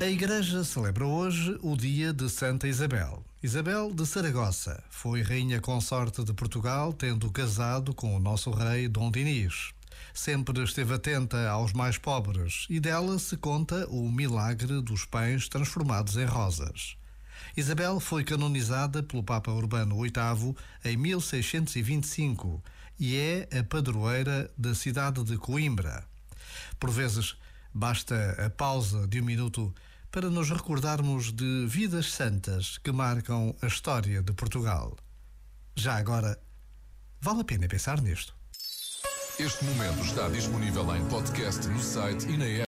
A Igreja celebra hoje o dia de Santa Isabel. Isabel de Saragossa foi rainha consorte de Portugal, tendo casado com o nosso rei Dom Dinis. Sempre esteve atenta aos mais pobres e dela se conta o milagre dos pães transformados em rosas. Isabel foi canonizada pelo Papa Urbano VIII em 1625 e é a padroeira da cidade de Coimbra. Por vezes, basta a pausa de um minuto para nos recordarmos de vidas santas que marcam a história de Portugal. Já agora, vale a pena pensar nisto. Este momento está disponível em podcast no site e na app.